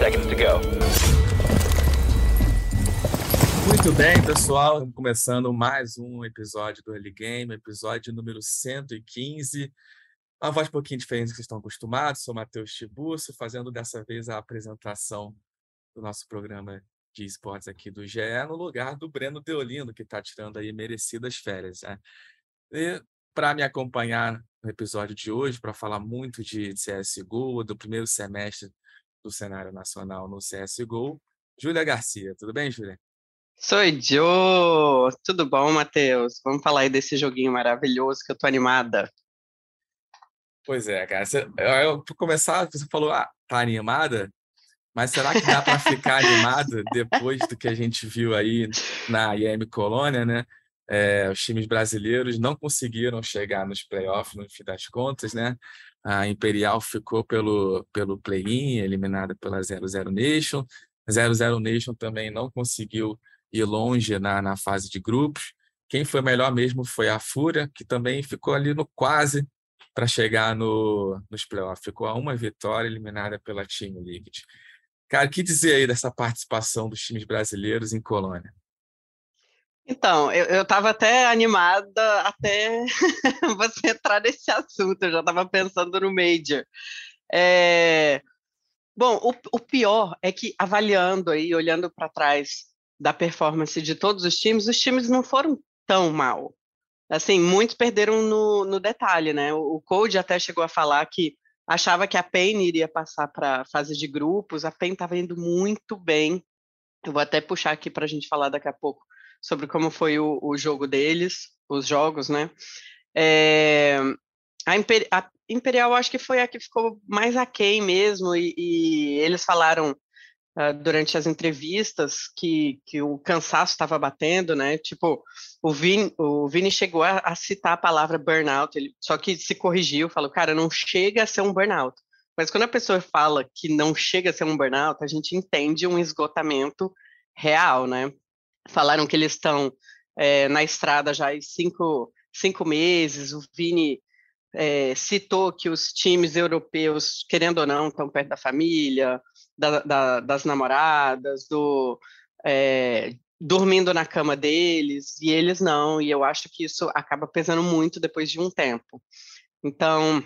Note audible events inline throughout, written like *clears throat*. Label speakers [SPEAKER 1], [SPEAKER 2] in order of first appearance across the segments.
[SPEAKER 1] Seconds to go.
[SPEAKER 2] Muito bem, pessoal. Estamos começando mais um episódio do Early Game, episódio número 115. Uma voz um pouquinho diferente do que vocês estão acostumados. Sou Matheus Tiburcio, fazendo dessa vez a apresentação do nosso programa de esportes aqui do GE, no lugar do Breno Deolino, que está tirando aí merecidas férias. Né? E para me acompanhar no episódio de hoje, para falar muito de CSGO, do primeiro semestre do cenário nacional no CSGO, Júlia Garcia. Tudo bem, Júlia?
[SPEAKER 3] Sou Joe! Tudo bom, Matheus? Vamos falar aí desse joguinho maravilhoso que eu tô animada.
[SPEAKER 2] Pois é, cara. Você, eu, pra começar, você falou, ah, tá animada? Mas será que dá para ficar animada depois do que a gente viu aí na IEM Colônia, né? É, os times brasileiros não conseguiram chegar nos playoffs no fim das contas, né? A Imperial ficou pelo, pelo play-in, eliminada pela 00 Nation. 00 Nation também não conseguiu ir longe na, na fase de grupos. Quem foi melhor mesmo foi a Fúria, que também ficou ali no quase para chegar no, nos playoffs. Ficou a uma vitória, eliminada pela Team Liquid. Cara, o que dizer aí dessa participação dos times brasileiros em Colônia?
[SPEAKER 3] Então, eu estava até animada até *laughs* você entrar nesse assunto, eu já estava pensando no Major. É... Bom, o, o pior é que, avaliando aí, olhando para trás da performance de todos os times, os times não foram tão mal. Assim, muitos perderam no, no detalhe, né? O, o Code até chegou a falar que achava que a PEN iria passar para a fase de grupos, a PEN estava indo muito bem. Eu vou até puxar aqui para a gente falar daqui a pouco sobre como foi o, o jogo deles, os jogos, né? É, a, Imper, a, Imperial acho que foi a que ficou mais aquém mesmo, e, e eles falaram uh, durante as entrevistas que, que o cansaço estava batendo, né? Tipo, o Vini, o Vini chegou a, a citar a palavra burnout, ele, só que se corrigiu, falou, cara, não chega a ser um burnout. Mas quando a pessoa fala que não chega a ser um burnout, a gente entende um esgotamento real, né? Falaram que eles estão é, na estrada já há cinco, cinco meses, o Vini é, citou que os times europeus, querendo ou não, estão perto da família, da, da, das namoradas, do é, dormindo na cama deles, e eles não, e eu acho que isso acaba pesando muito depois de um tempo. Então,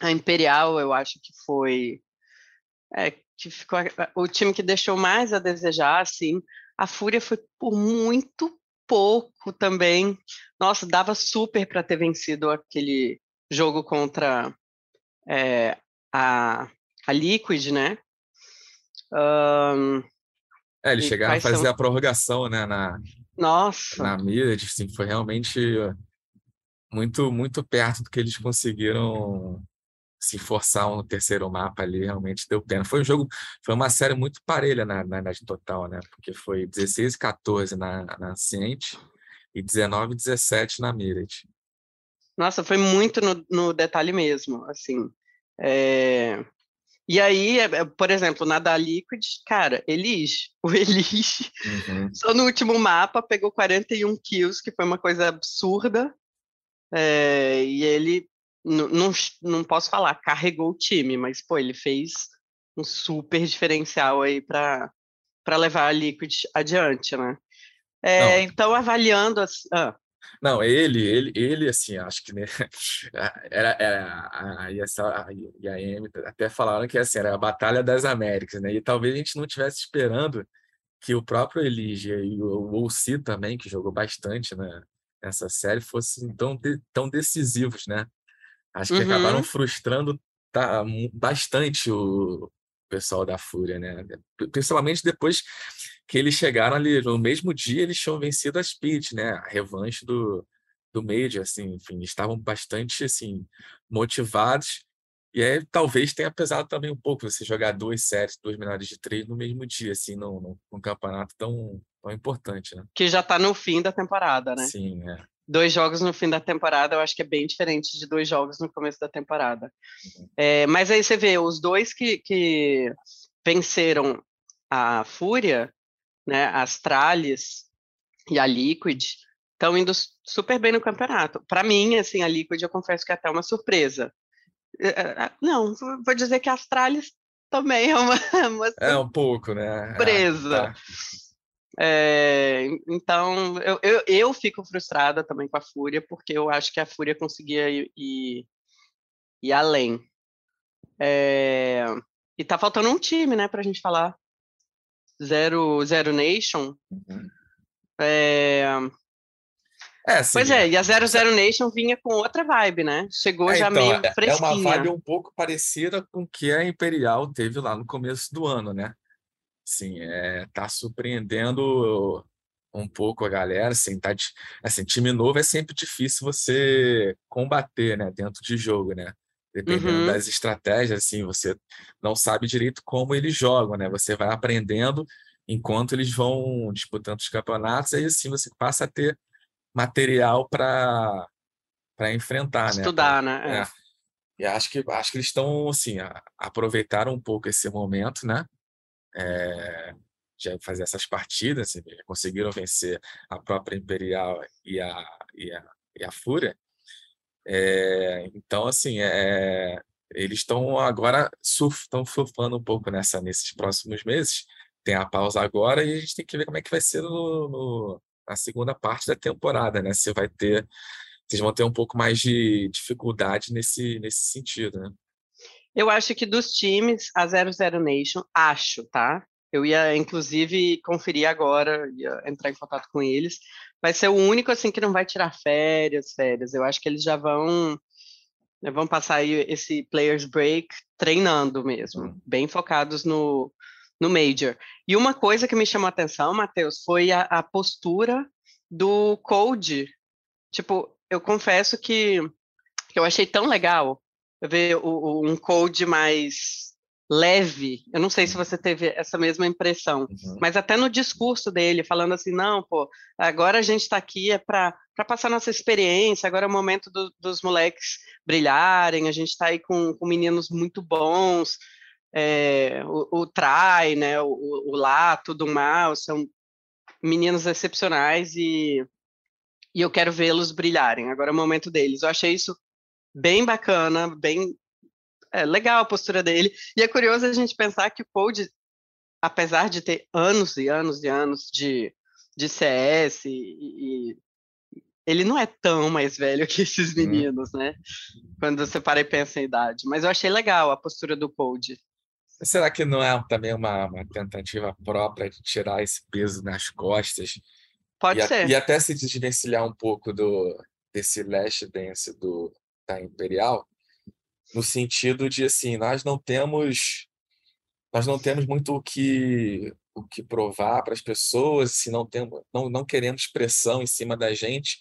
[SPEAKER 3] a Imperial, eu acho que foi é, que ficou o time que deixou mais a desejar, assim. A Fúria foi por muito pouco também. Nossa, dava super para ter vencido aquele jogo contra é, a, a Liquid, né? Um,
[SPEAKER 2] é, eles chegaram a fazer são... a prorrogação, né, na,
[SPEAKER 3] Nossa.
[SPEAKER 2] na Mirage, assim, foi realmente muito, muito perto do que eles conseguiram se forçar um terceiro mapa ali, realmente deu pena. Foi um jogo, foi uma série muito parelha na, na, na total, né, porque foi 16 e 14 na, na Ciente e 19 e 17 na Mirage.
[SPEAKER 3] Nossa, foi muito no, no detalhe mesmo, assim. É... E aí, é, é, por exemplo, na da Liquid, cara, Elige. *laughs* O Elige, uhum. só no último mapa, pegou 41 kills, que foi uma coisa absurda. É, e ele, não, não posso falar, carregou o time, mas, pô, ele fez um super diferencial aí para levar a Liquid adiante, né? É, então, avaliando... As, ah.
[SPEAKER 2] Não, ele, ele, ele, assim, acho que né, *laughs* era, era a, ISL, a IAM até falaram que assim, era a Batalha das Américas, né? E talvez a gente não estivesse esperando que o próprio Elijah e o Olsi também, que jogou bastante né, nessa série, fossem tão, tão decisivos, né? Acho que uhum. acabaram frustrando tá, bastante o pessoal da Fúria, né? Principalmente depois que eles chegaram ali, no mesmo dia eles tinham vencido a Speed, né? A revanche do, do Major, assim, enfim, estavam bastante, assim, motivados E aí talvez tenha pesado também um pouco você jogar duas séries, duas melhores de três no mesmo dia, assim, num, num campeonato tão, tão importante, né?
[SPEAKER 3] Que já está no fim da temporada, né?
[SPEAKER 2] Sim, é.
[SPEAKER 3] Dois jogos no fim da temporada, eu acho que é bem diferente de dois jogos no começo da temporada. É, mas aí você vê, os dois que, que venceram a Fúria, né, a Astralis e a Liquid, estão indo super bem no campeonato. Para mim, assim, a Liquid, eu confesso que é até uma surpresa. É, é, é, não, vou dizer que a Astralis também é uma, *laughs* uma
[SPEAKER 2] É um pouco, né?
[SPEAKER 3] Surpresa. Ah, tá. É, então, eu, eu, eu, fico frustrada também com a Fúria, porque eu acho que a Fúria conseguia ir, ir, ir além. É, e tá faltando um time, né, pra gente falar. Zero, Zero Nation. Uhum. É, é, sim, pois é, e a Zero Zero Nation vinha com outra vibe, né? Chegou é, já então, meio fresquinha.
[SPEAKER 2] É uma vibe um pouco parecida com o que a Imperial teve lá no começo do ano, né? Sim, é, tá surpreendendo um pouco a galera, assim, tá, assim, time novo é sempre difícil você combater, né, dentro de jogo, né? Dependendo uhum. das estratégias, assim, você não sabe direito como eles jogam, né? Você vai aprendendo enquanto eles vão disputando os campeonatos, aí assim você passa a ter material para para enfrentar,
[SPEAKER 3] Estudar,
[SPEAKER 2] né?
[SPEAKER 3] Estudar, né?
[SPEAKER 2] É. E acho que acho que eles estão assim, aproveitaram um pouco esse momento, né? É, de fazer essas partidas, assim, conseguiram vencer a própria Imperial e a, e a, e a Fúria. É, então, assim, é, eles estão agora estão surfando um pouco nessa nesses próximos meses. Tem a pausa agora e a gente tem que ver como é que vai ser no, no a segunda parte da temporada, né? Você vai ter, vocês vão ter um pouco mais de dificuldade nesse, nesse sentido, né?
[SPEAKER 3] Eu acho que dos times, a 00 Nation, acho, tá? Eu ia, inclusive, conferir agora, ia entrar em contato com eles. Vai ser o único, assim, que não vai tirar férias, férias. Eu acho que eles já vão, né, vão passar aí esse players break treinando mesmo, uhum. bem focados no, no Major. E uma coisa que me chamou a atenção, Matheus, foi a, a postura do Code. Tipo, eu confesso que, que eu achei tão legal ver o, o, um Code mais leve. Eu não sei se você teve essa mesma impressão, uhum. mas até no discurso dele, falando assim, não, pô, agora a gente está aqui é para passar nossa experiência, agora é o momento do, dos moleques brilharem, a gente está aí com, com meninos muito bons, é, o, o Trai, né, o, o Lato do Mal, são meninos excepcionais e, e eu quero vê-los brilharem. Agora é o momento deles. Eu achei isso bem bacana, bem é, legal a postura dele. E é curioso a gente pensar que o Cold, apesar de ter anos e anos e anos de, de CS, e, e ele não é tão mais velho *laughs* que esses uhum. meninos, né? Quando você para e pensa em idade. Mas eu achei legal a postura do Cold.
[SPEAKER 2] Será que não é também uma, uma tentativa própria de tirar esse peso nas costas?
[SPEAKER 3] Pode
[SPEAKER 2] e
[SPEAKER 3] ser.
[SPEAKER 2] A, e até se desvencilhar um pouco do, desse last dance do, da Imperial, no sentido de assim, nós não temos nós não temos muito o que o que provar para as pessoas, se não temos não, não queremos pressão em cima da gente,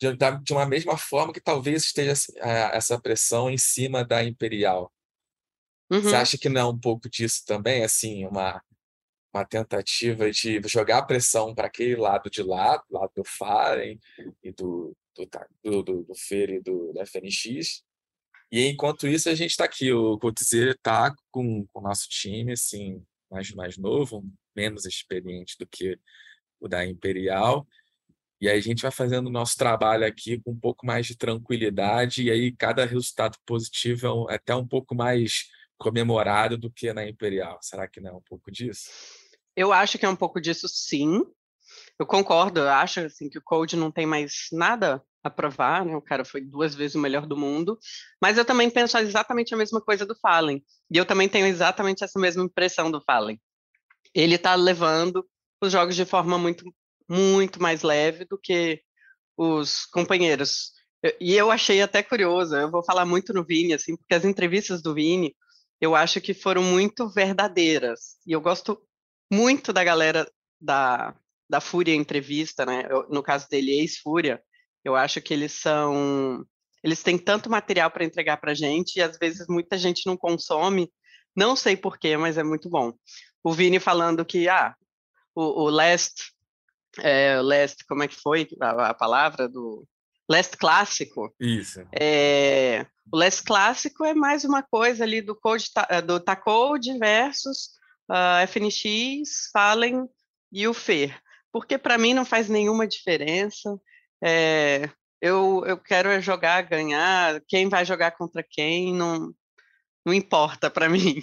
[SPEAKER 2] de, de uma mesma forma que talvez esteja eh, essa pressão em cima da Imperial. Uhum. Você acha que não é um pouco disso também, assim, uma, uma tentativa de jogar pressão para aquele lado de lá, lado do Faren e do, do, do, do, do e do, do FNX, e enquanto isso, a gente está aqui. O Coutizer está com, com o nosso time, assim, mais, mais novo, menos experiente do que o da Imperial. E aí a gente vai fazendo o nosso trabalho aqui com um pouco mais de tranquilidade, e aí cada resultado positivo é, é até um pouco mais comemorado do que na Imperial. Será que não é um pouco disso?
[SPEAKER 3] Eu acho que é um pouco disso, sim. Eu concordo, eu acho assim, que o Code não tem mais nada a provar, né? O cara foi duas vezes o melhor do mundo. Mas eu também penso exatamente a mesma coisa do Fallen. E eu também tenho exatamente essa mesma impressão do Fallen. Ele está levando os jogos de forma muito, muito mais leve do que os companheiros. E eu achei até curioso, eu vou falar muito no Vini, assim, porque as entrevistas do Vini, eu acho que foram muito verdadeiras. E eu gosto muito da galera da, da Fúria Entrevista, né? Eu, no caso dele, ex-Fúria, eu acho que eles são eles têm tanto material para entregar para gente e às vezes muita gente não consome. Não sei porquê, mas é muito bom. O Vini falando que ah, o, o Last, é, Last, como é que foi a, a palavra do Last Clássico?
[SPEAKER 2] Isso.
[SPEAKER 3] É, o Last Clássico é mais uma coisa ali do Code do Tacode versus uh, FNX, Fallen e o Fer. Porque para mim não faz nenhuma diferença. É, eu, eu quero jogar, ganhar, quem vai jogar contra quem, não, não importa para *laughs* mim.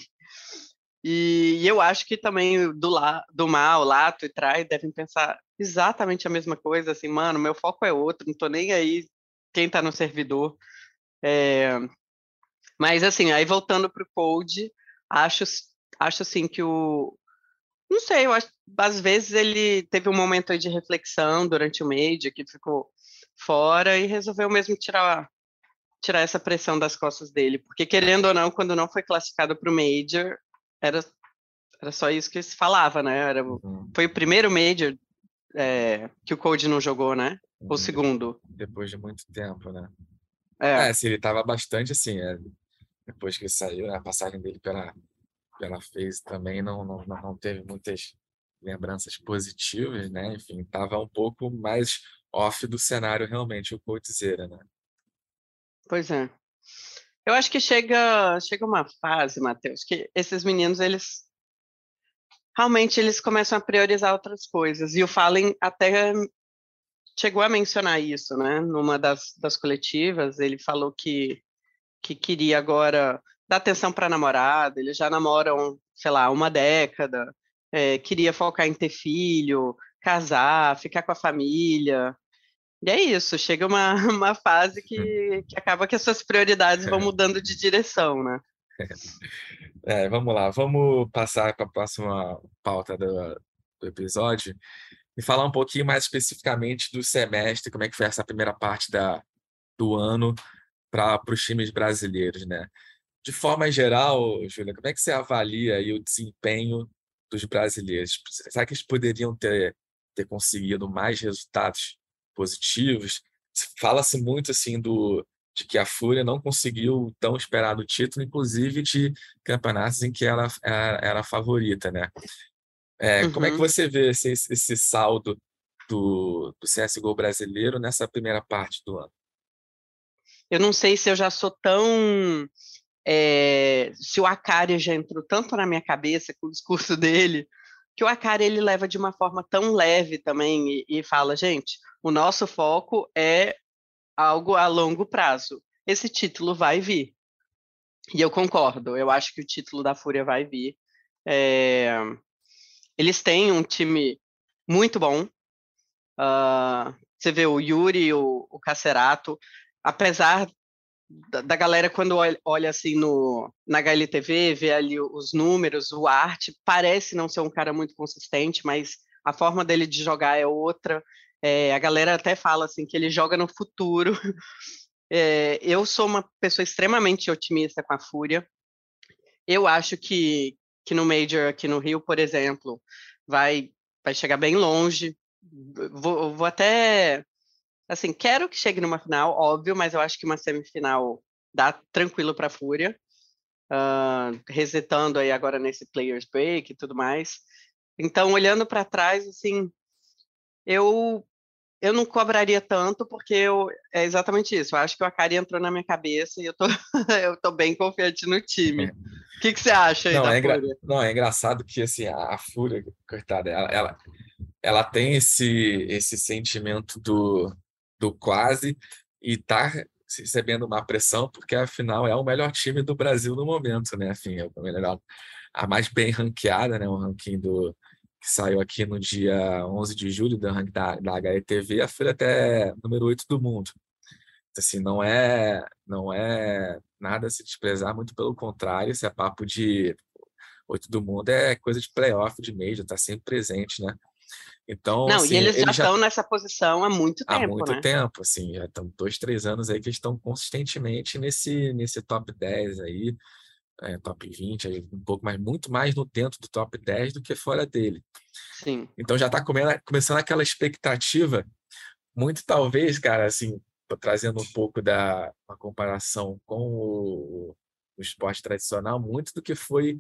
[SPEAKER 3] E, e, eu acho que também do, la, do mal, lato e trai devem pensar exatamente a mesma coisa, assim, mano, meu foco é outro, não tô nem aí quem tá no servidor. É, mas assim, aí voltando pro code, acho, acho assim que o. Não sei, eu acho às vezes ele teve um momento de reflexão durante o Major, que ficou fora e resolveu mesmo tirar tirar essa pressão das costas dele, porque querendo ou não, quando não foi classificado para o Major, era era só isso que se falava, né? Era, uhum. Foi o primeiro Major é, que o Code não jogou, né? Uhum. O segundo.
[SPEAKER 2] Depois de muito tempo, né? É, é se ele estava bastante assim, é, depois que ele saiu, a passagem dele pela, pela FaZe também não, não, não teve muitas lembranças positivas, né? Enfim, estava um pouco mais off do cenário realmente o Coldzera, né?
[SPEAKER 3] Pois é. Eu acho que chega chega uma fase, Matheus, que esses meninos eles realmente eles começam a priorizar outras coisas. E o Fallen até chegou a mencionar isso, né? Numa das, das coletivas, ele falou que que queria agora dar atenção para a namorada. Eles já namoram, sei lá, uma década. É, queria focar em ter filho, casar, ficar com a família. E é isso, chega uma, *laughs* uma fase que, que acaba que as suas prioridades vão mudando de direção, né?
[SPEAKER 2] É, vamos lá, vamos passar para a próxima pauta do, do, episódio e falar um pouquinho mais especificamente do semestre, como é que foi essa primeira parte da, do ano para os times brasileiros, né? De forma geral, Júlia, como é que você avalia o desempenho dos brasileiros? Será que eles poderiam ter, ter conseguido mais resultados positivos. Fala-se muito assim do de que a Fúria não conseguiu o tão esperado título, inclusive de campeonatos em que ela era, era favorita, né? É, uhum. Como é que uhum. você vê esse, esse saldo do, do CSGO brasileiro nessa primeira parte do ano?
[SPEAKER 3] Eu não sei se eu já sou tão. É, se o Akari já entrou tanto na minha cabeça com o discurso *laughs* dele, que o Akari ele leva de uma forma tão leve também e, e fala, gente, o nosso foco é algo a longo prazo. Esse título vai vir. E eu concordo, eu acho que o título da Fúria vai vir. É... Eles têm um time muito bom. Uh, você vê o Yuri, o, o Cacerato, apesar da, da, galera quando olha, olha, assim no, na HLTV, vê ali os números, o arte, parece não ser um cara muito consistente, mas a forma dele de jogar é outra. É, a galera até fala assim que ele joga no futuro. *laughs* É, eu sou uma pessoa extremamente otimista com a Fúria. Eu acho que, que no Major aqui no Rio, por exemplo, vai, vai chegar bem longe. Vou, vou até Assim, quero que chegue numa final, óbvio, mas eu acho que uma semifinal dá tranquilo para a Fúria. Uh, resetando aí agora nesse Players Break e tudo mais. Então, olhando para trás, assim, eu eu não cobraria tanto porque eu, é exatamente isso. Eu acho que o Akari entrou na minha cabeça e eu tô, *laughs* eu tô bem confiante no time. É. O que, que você acha aí
[SPEAKER 2] não,
[SPEAKER 3] da
[SPEAKER 2] é
[SPEAKER 3] Fúria?
[SPEAKER 2] Não, é engraçado que assim, a, a Fúria, coitada, ela, ela, ela tem esse, esse sentimento do, do quase e tá recebendo uma pressão, porque afinal é o melhor time do Brasil no momento, né? Enfim, é o melhor, a mais bem ranqueada, né? O ranking do que saiu aqui no dia 11 de julho da, da, da HETV, a Folha até número 8 do mundo. Assim, não é, não é nada a se desprezar, muito pelo contrário, esse é papo de oito do mundo é coisa de playoff, de major, tá sempre presente, né? Então,
[SPEAKER 3] não,
[SPEAKER 2] assim,
[SPEAKER 3] e eles, eles já estão nessa posição há muito tempo.
[SPEAKER 2] Há muito
[SPEAKER 3] né?
[SPEAKER 2] tempo, assim, já estão dois, três anos aí que estão consistentemente nesse, nesse top 10 aí, é, top 20, aí, um pouco mais, muito mais no dentro do top 10 do que fora dele.
[SPEAKER 3] Sim.
[SPEAKER 2] Então já está começando aquela expectativa, muito talvez, cara, assim, trazendo um pouco da uma comparação com o, o esporte tradicional, muito do que foi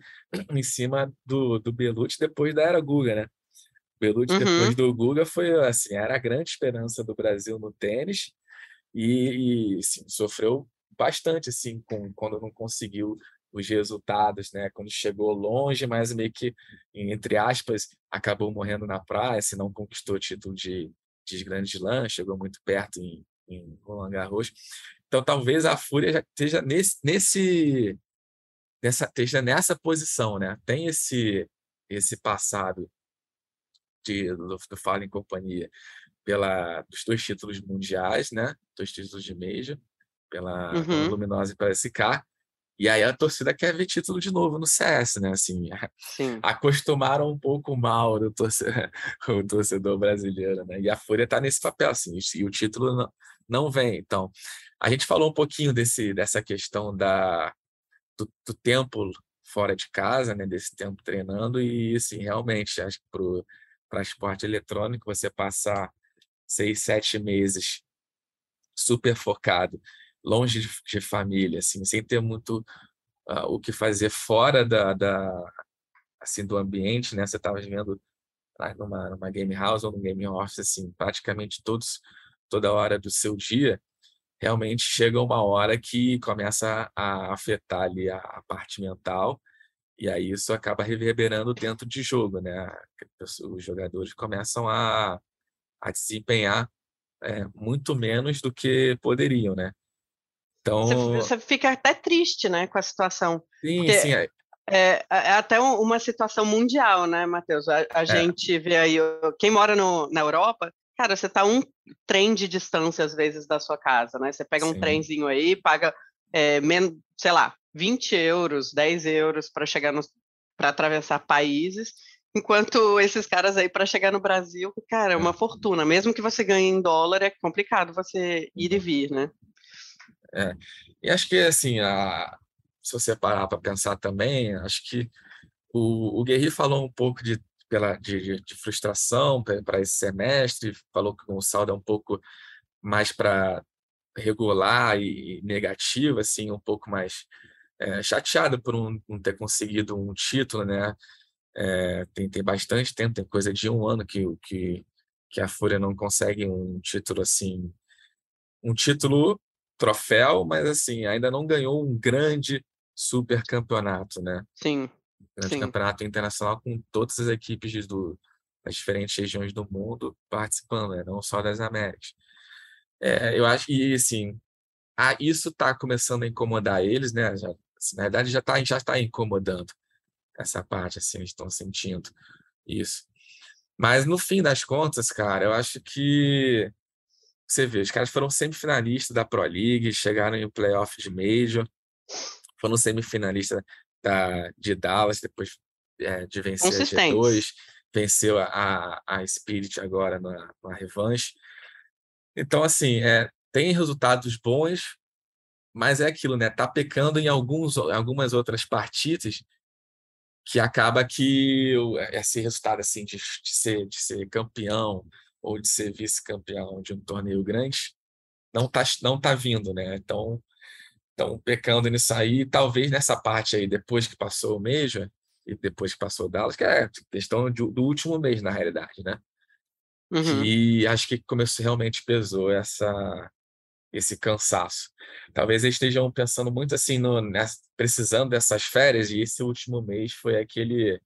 [SPEAKER 2] em cima do, do Belucci depois da era Guga, né? O Belucci
[SPEAKER 3] Uhum.
[SPEAKER 2] depois do Guga foi assim, era a grande esperança do Brasil no tênis e, e assim, sofreu bastante assim com quando não conseguiu os resultados, né? Quando chegou longe, mas meio que entre aspas acabou morrendo na praia, se não conquistou o título de, de grande slam, chegou muito perto em, em Roland Garros. Então talvez a Fúria já esteja nesse, nesse nessa esteja nessa posição, né? Tem esse esse passado de, do, do Fala em Companhia pela dos dois títulos mundiais, né? Dois títulos de Major, pela,
[SPEAKER 3] Uhum.
[SPEAKER 2] Luminosa e pela SK. E aí a torcida quer ver título de novo no CS, né? Assim,
[SPEAKER 3] Sim. *laughs*
[SPEAKER 2] acostumaram um pouco mal o torcedor, *laughs* o torcedor brasileiro, né? E a Fúria está nesse papel, assim, e o título não, não vem. Então, a gente falou um pouquinho desse, dessa questão da, do, do tempo fora de casa, né? Desse tempo treinando, e assim, realmente, acho que para esporte eletrônico, você passar seis, sete meses super focado, longe de, de família, assim, sem ter muito ah, o que fazer fora da, da assim do ambiente, né? Você estava vivendo numa, numa game house ou num game office, assim, praticamente todos toda hora do seu dia. Realmente chega uma hora que começa a afetar ali a, a parte mental e aí isso acaba reverberando dentro de jogo, né? Os jogadores começam a, a desempenhar é, muito menos do que poderiam, né? Então,
[SPEAKER 3] Você, você fica até triste, né, com a situação.
[SPEAKER 2] sim,
[SPEAKER 3] porque-
[SPEAKER 2] sim, é-
[SPEAKER 3] É, é até um- uma situação mundial, né, Matheus? A, a gente vê aí, quem mora no, na Europa, cara, você tá um trem de distância, às vezes, da sua casa, né? Você pega um
[SPEAKER 2] Sim.
[SPEAKER 3] trenzinho aí, paga, é, men- sei lá, 20 euros, 10 euros para chegar no para atravessar países, enquanto esses caras aí, para chegar no Brasil, cara, é uma fortuna. Mesmo que você ganhe em dólar, é complicado você ir e vir, né?
[SPEAKER 2] E acho que, assim, a, se você parar para pensar também, acho que o, o Guerri falou um pouco de, pela, de, de- de frustração para esse semestre, falou que o saldo é um pouco mais para regular e negativo, assim, um pouco mais é, chateado por um- não ter conseguido um título, né? É, tem, tem bastante tempo, tem coisa de um ano que, que, que a Fúria não consegue um título assim, um título troféu, mas assim, ainda não ganhou um grande super campeonato, né?
[SPEAKER 3] Sim.
[SPEAKER 2] Grande
[SPEAKER 3] Sim.
[SPEAKER 2] campeonato internacional com todas as equipes do, das diferentes regiões do mundo participando, né? Não só das Américas. É, eu acho que, assim, ah, isso está começando a incomodar eles, né? Já, assim, na verdade, já está já tá incomodando essa parte, assim, eles estão sentindo isso. Mas, no fim das contas, cara, eu acho que você vê, os caras foram semifinalistas da Pro League, chegaram em playoff de Major, foram semifinalistas da, de Dallas, depois é, de vencer a G2,
[SPEAKER 3] Consistentes.
[SPEAKER 2] venceu a, a, a Spirit agora na, na revanche. Então, assim, é, tem resultados bons, mas é aquilo, né? Tá pecando em alguns, algumas outras partidas que acaba que esse resultado assim de, de ser de ser campeão ou de ser vice-campeão de um torneio grande não tá não tá vindo, né? Então estão pecando nisso aí, talvez nessa parte aí depois que passou o Major e depois que passou o Dallas, que é questão de- do último mês na realidade, né?
[SPEAKER 3] Uhum.
[SPEAKER 2] que acho que começou realmente pesou essa esse cansaço. Talvez eles estejam pensando muito assim no nessa- precisando dessas férias e esse último mês foi aquele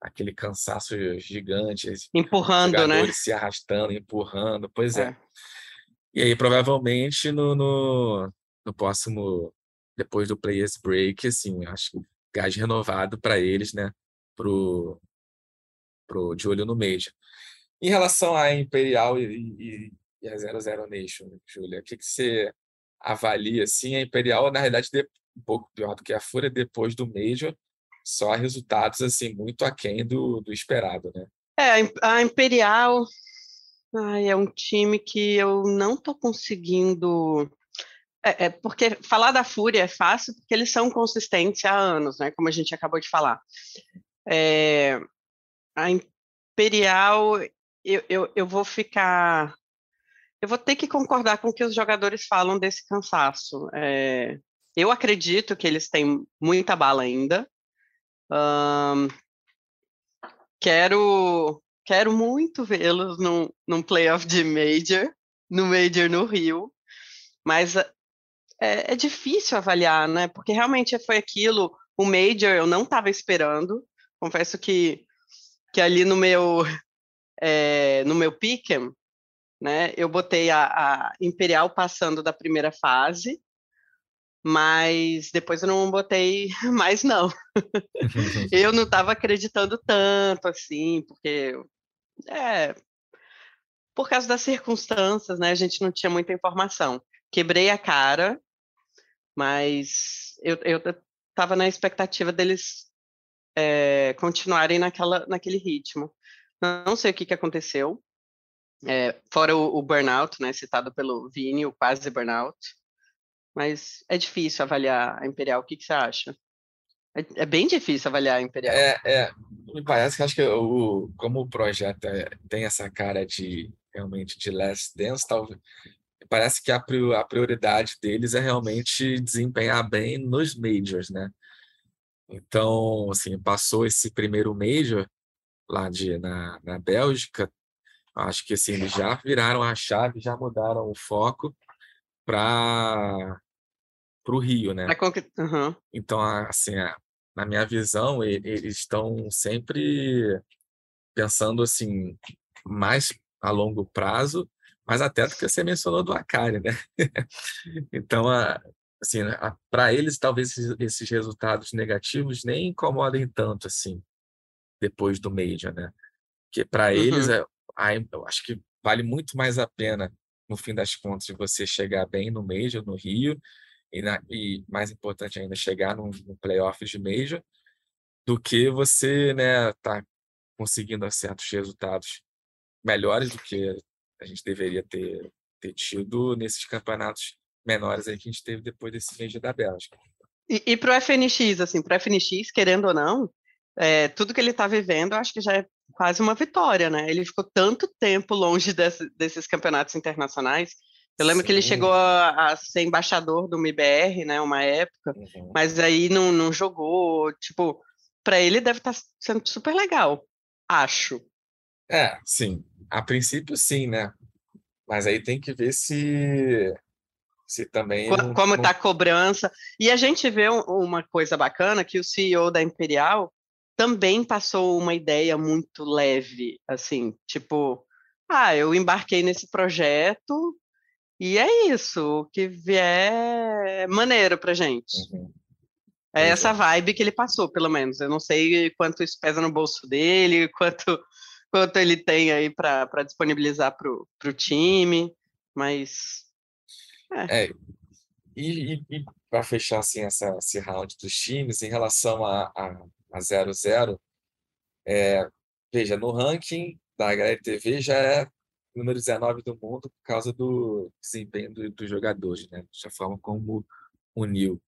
[SPEAKER 2] aquele cansaço gigante,
[SPEAKER 3] Empurrando, né?
[SPEAKER 2] se arrastando, empurrando, pois é.
[SPEAKER 3] É.
[SPEAKER 2] E aí provavelmente no, no, no próximo depois do Players Break, assim, acho que gás renovado para eles, né, pro pro de olho no Major. Em relação à Imperial e, e, e a 00 Nation, Júlia, o que, que você avalia assim? A Imperial, na realidade, de- um pouco pior do que a Fúria depois do Major, só resultados assim muito aquém do, do esperado, né?
[SPEAKER 3] É, a Im- a Imperial ai, é um time que eu não tô conseguindo. É, é porque falar da Fúria é fácil porque eles são consistentes há anos, né? Como a gente acabou de falar. É, a Imperial, eu, eu, eu vou ficar eu vou ter que concordar com o que os jogadores falam desse cansaço. É, eu acredito que eles têm muita bala ainda. Um, quero, quero muito vê-los num, num playoff de Major, no Major no Rio, mas é, é difícil avaliar, né? Porque realmente foi aquilo, o Major eu não estava esperando. Confesso que, que ali no meu é, no meu pick'em, né, eu botei a, a Imperial passando da primeira fase, mas depois eu não botei *laughs* mais não. *laughs* eu não estava acreditando tanto assim, porque é, por causa das circunstâncias, né, a gente não tinha muita informação. Quebrei a cara, mas eu, eu estava na expectativa deles é, continuarem naquela, naquele ritmo. Não sei o que, que aconteceu, é, fora o, o, burnout, né, citado pelo Vini, o quase burnout. Mas é difícil avaliar a Imperial. O que, que você acha? É, é, bem difícil avaliar a Imperial.
[SPEAKER 2] É, é, me parece que acho que o, como o projeto é, tem essa cara de realmente de less dance, talvez parece que a, a prioridade deles é realmente desempenhar bem nos majors, né? Então, assim, passou esse primeiro major lá de, na, na Bélgica, acho que assim, eles já viraram a chave, já mudaram o foco para o Rio, né?
[SPEAKER 3] Uhum.
[SPEAKER 2] Então, assim, na minha visão, eles estão sempre pensando assim mais a longo prazo, mas até do que você mencionou do Akari, né? *laughs* então, assim, para eles talvez esses resultados negativos nem incomodem tanto assim depois do Major, né? Que para uhum. eles é, eu acho que vale muito mais a pena no fim das contas você chegar bem no Major, no Rio, e, na, e mais importante ainda chegar no, no playoff de Major, do que você, né, tá conseguindo certos resultados melhores do que a gente deveria ter, ter tido nesses campeonatos menores aí que a gente teve depois desse Major da Bélgica.
[SPEAKER 3] E, e para o FNX, assim, para o FNX, querendo ou não, é, tudo que ele está vivendo, acho que já é quase uma vitória, né? Ele ficou tanto tempo longe desse, desses campeonatos internacionais. Eu lembro Sim. que ele chegou a, a, ser embaixador do MIBR, né, uma época, uhum. mas aí não, não jogou. Tipo, para ele deve estar tá sendo super legal, acho.
[SPEAKER 2] É, sim. A princípio, sim, né? Mas aí tem que ver se se também
[SPEAKER 3] como, como não... tá a cobrança. E a gente vê um, uma coisa bacana que o CEO da Imperial também passou uma ideia muito leve, assim, tipo, ah, eu embarquei nesse projeto e é isso, o que vier é maneiro pra gente. Uhum. É essa vibe que ele passou, pelo menos. Eu não sei quanto isso pesa no bolso dele, *laughs* quanto, quanto ele tem aí para disponibilizar para o time, mas.
[SPEAKER 2] É. é e, e, e para fechar assim, essa, esse round dos times, em relação a, a a 0-0. É, veja, no ranking da HLTV já é número 19 do mundo por causa do desempenho dos do jogadores, né? Da forma como uniu.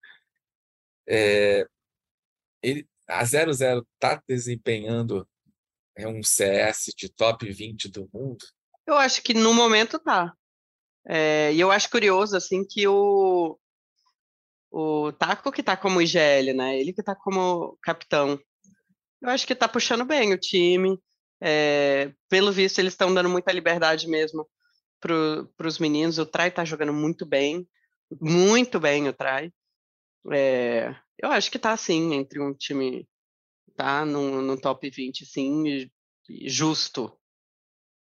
[SPEAKER 2] É, ele, a 00 está desempenhando é um CS de top 20 do mundo?
[SPEAKER 3] Eu acho que no momento tá. É, e eu acho curioso, assim, que o, o Taco que tá como IGL, né? Ele que tá como capitão. Eu acho que tá puxando bem o time. É, pelo visto, eles estão dando muita liberdade mesmo para os meninos. O Trai tá jogando muito bem. Muito bem o Trai. É, eu acho que tá assim, entre um time tá no, no top 20, sim, justo.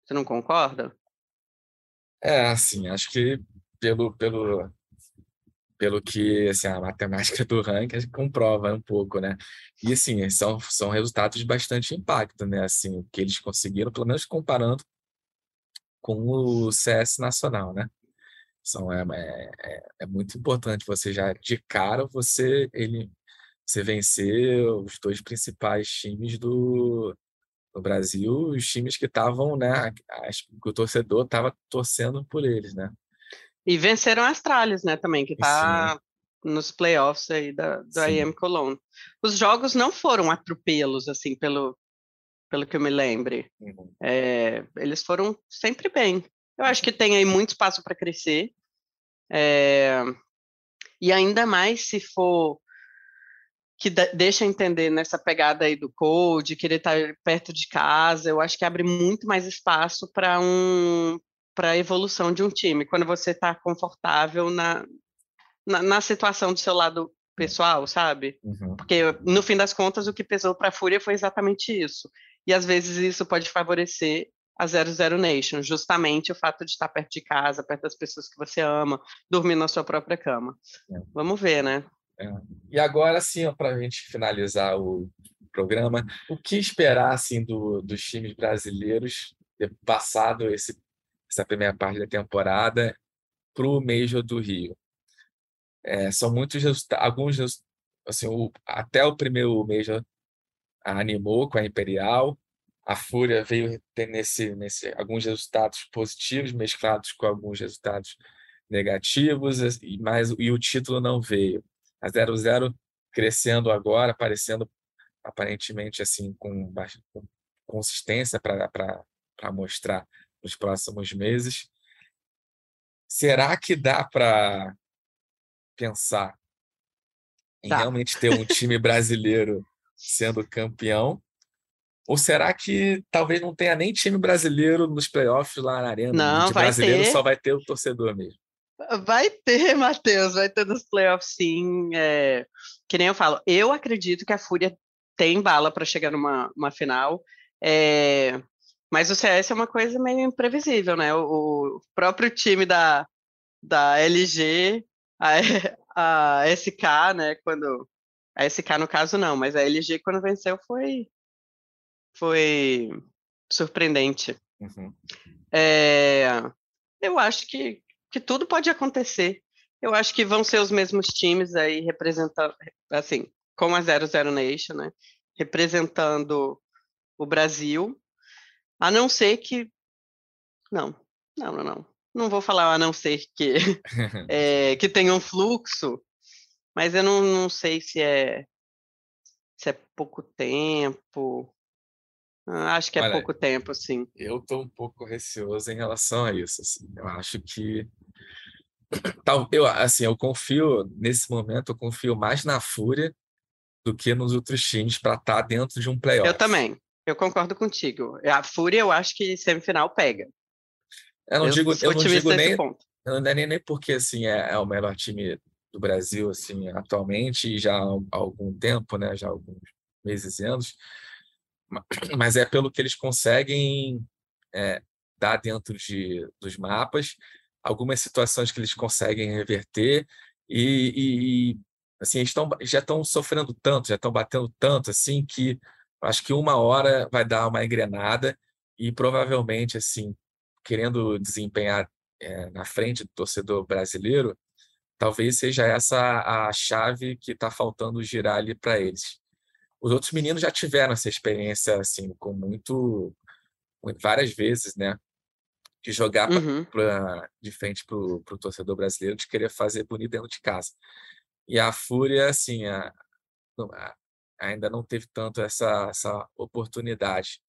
[SPEAKER 3] Você não concorda?
[SPEAKER 2] É, assim, acho que pelo, pelo pelo que assim, a matemática do ranking *laughs* comprova um pouco, né? E assim, são, são resultados de bastante impacto, né? Assim, que eles conseguiram, pelo menos comparando com o CS nacional, né? São, é, é, é muito importante você já de cara você ele você vencer os dois principais times do, do Brasil, os times que estavam, né? que o torcedor estava torcendo por eles, né?
[SPEAKER 3] E venceram a Astralis, né, também, que está nos playoffs aí da, do Sim. IM Cologne. Os jogos não foram atropelos, assim, pelo, pelo que eu me lembre. Uhum. É, eles foram sempre bem. Eu acho que tem aí muito espaço para crescer. É... E ainda mais se for que deixa entender nessa pegada aí do code, querer estar perto de casa, eu acho que abre muito mais espaço para um para a evolução de um time, quando você está confortável na, na, na, situação do seu lado pessoal, sabe? Uhum. Porque, no fim das contas, o que pesou para a Fúria foi exatamente isso. E, às vezes, isso pode favorecer a 00 Nation, justamente o fato de estar perto de casa, perto das pessoas que você ama, dormir na sua própria cama. É. Vamos ver, né?
[SPEAKER 2] É. E agora, sim, para a gente finalizar o programa, o que esperar assim, do, dos times brasileiros passado esse essa primeira parte da temporada para o Major do Rio. É, são muitos resultados, alguns assim, o, até o primeiro Major animou com a Imperial, a Fúria veio ter nesse, nesse alguns resultados positivos mesclados com alguns resultados negativos, e mais e o título não veio. A 00 crescendo agora, aparecendo aparentemente assim com, com consistência para mostrar nos próximos meses. Será que dá para pensar em tá. realmente ter um time brasileiro sendo campeão? Ou será que talvez não tenha nem time brasileiro nos playoffs lá na arena?
[SPEAKER 3] Não, vai
[SPEAKER 2] brasileiro
[SPEAKER 3] ter.
[SPEAKER 2] só vai ter o torcedor mesmo.
[SPEAKER 3] Vai ter, *laughs* Matheus, vai ter nos playoffs sim. É... Que nem eu falo, eu acredito que a Fúria tem bala para chegar numa uma final. É... Mas o CS é uma coisa meio imprevisível, né? O, o próprio time da, da LG, a, *laughs* a SK, né? Quando. A SK no caso não, mas a LG quando venceu foi. Foi surpreendente. Uhum. É, eu acho que, que tudo pode acontecer. Eu acho que vão ser os mesmos times aí representando, assim, como a 00 Nation, né? Representando o Brasil. A não ser que. Não, não, não, não. Não vou falar a não ser que, é, *laughs* *laughs* que tenha um fluxo, mas eu não, não sei se é, se é pouco tempo. Ah, acho que é Olha, pouco tempo, sim.
[SPEAKER 2] Eu estou um pouco receoso em relação a isso. Assim. Eu acho que *clears throat* tal, eu assim, eu confio nesse momento, eu confio mais na Fúria do que nos outros times para estar tá dentro de um playoff.
[SPEAKER 3] Eu também. Eu concordo contigo. A Fúria, eu acho que semifinal pega.
[SPEAKER 2] Eu não eu digo, eu não digo nem, eu não é nem, porque assim é, é, o melhor time do Brasil assim atualmente e já há algum tempo, né, já há alguns meses e anos, *clears throat* mas é pelo que eles conseguem é, dar dentro de, dos mapas, algumas situações que eles conseguem reverter e, e, assim estão já estão sofrendo tanto, já estão batendo tanto assim que acho que uma hora vai dar uma engrenada e provavelmente, assim, querendo desempenhar é, na frente do torcedor brasileiro, talvez seja essa a chave que está faltando girar ali para eles. Os outros meninos já tiveram essa experiência, assim, com muito, várias vezes, né? De jogar uhum. pra, de frente para o torcedor brasileiro, de querer fazer bonito dentro de casa. E a Fúria, assim, a, ainda não teve tanto essa, essa oportunidade.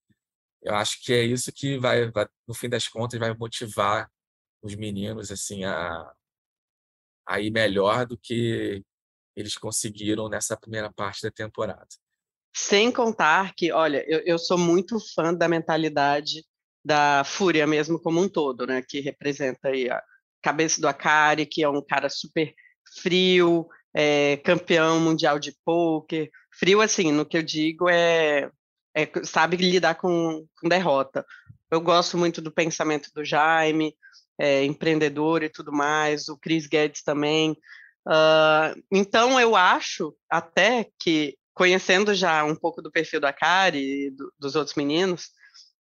[SPEAKER 2] Eu acho que é isso que vai, vai, no fim das contas, vai motivar os meninos assim a, a ir melhor do que eles conseguiram nessa primeira parte da temporada.
[SPEAKER 3] Sem contar que, olha, eu, eu sou muito fã da mentalidade da Fúria mesmo como um todo, né? Que representa aí a cabeça do Akari, que é um cara super frio, é, campeão mundial de pôquer. Frio, assim, no que eu digo é, é sabe lidar com, com, derrota. Eu gosto muito do pensamento do Jaime, é, empreendedor e tudo mais, o Chris Guedes também. Uh, então, eu acho até que, conhecendo já um pouco do perfil da Kari e do, dos outros meninos,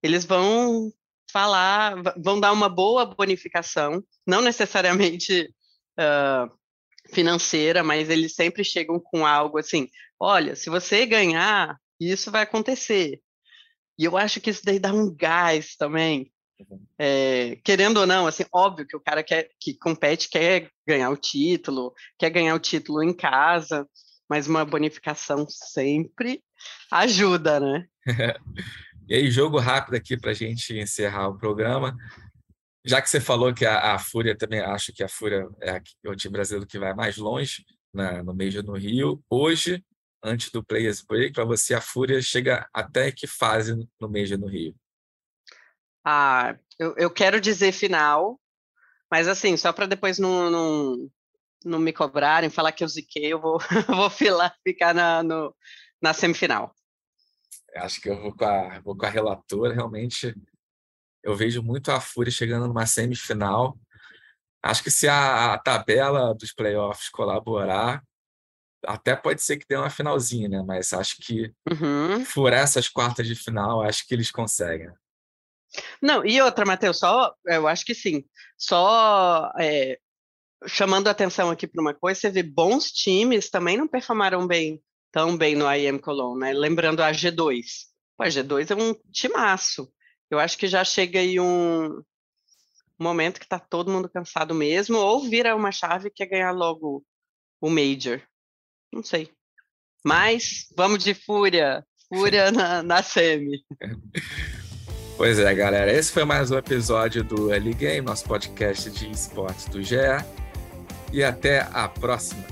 [SPEAKER 3] eles vão falar, vão dar uma boa bonificação, não necessariamente uh, financeira, mas eles sempre chegam com algo assim: olha, se você ganhar, isso vai acontecer. E eu acho que isso daí dá um gás também. É, querendo ou não, assim, óbvio que o cara quer, que compete quer ganhar o título, quer ganhar o título em casa, mas uma bonificação sempre ajuda, né? *laughs*
[SPEAKER 2] e aí, jogo rápido aqui para a gente encerrar o programa. Já que você falou que a, a Fúria também acho que a Fúria é, é o time brasileiro que vai mais longe na, no Major no Rio, hoje, antes do Players Break, para você a Fúria chega até que fase no Major no Rio?
[SPEAKER 3] Ah, eu, eu quero dizer final, mas assim, só para depois não, não, não me cobrarem, falar que eu ziquei, eu vou, *laughs* vou filar, ficar na, no, na semifinal.
[SPEAKER 2] Acho que eu vou com a, vou com a relatora, realmente eu vejo muito a Fúria chegando numa semifinal. Acho que se a, a tabela dos playoffs colaborar, até pode ser que dê uma finalzinha, né? Mas acho que
[SPEAKER 3] Uhum.
[SPEAKER 2] furar essas quartas de final, acho que eles conseguem.
[SPEAKER 3] Não, e outra, Matheus, só, eu acho que sim. Só é, chamando atenção aqui para uma coisa, você vê bons times também não performaram bem, tão bem no IM Cologne, né? Lembrando a G2. Pô, a G2 é um timaço. Eu acho que já chega aí um momento que tá todo mundo cansado mesmo, ou vira uma chave que é ganhar logo o Major. Não sei. Mas vamos de Fúria. Fúria *laughs* na, na semi.
[SPEAKER 2] Pois é, galera. Esse foi mais um episódio do Early Game, nosso podcast de esportes do GE. E até a próxima.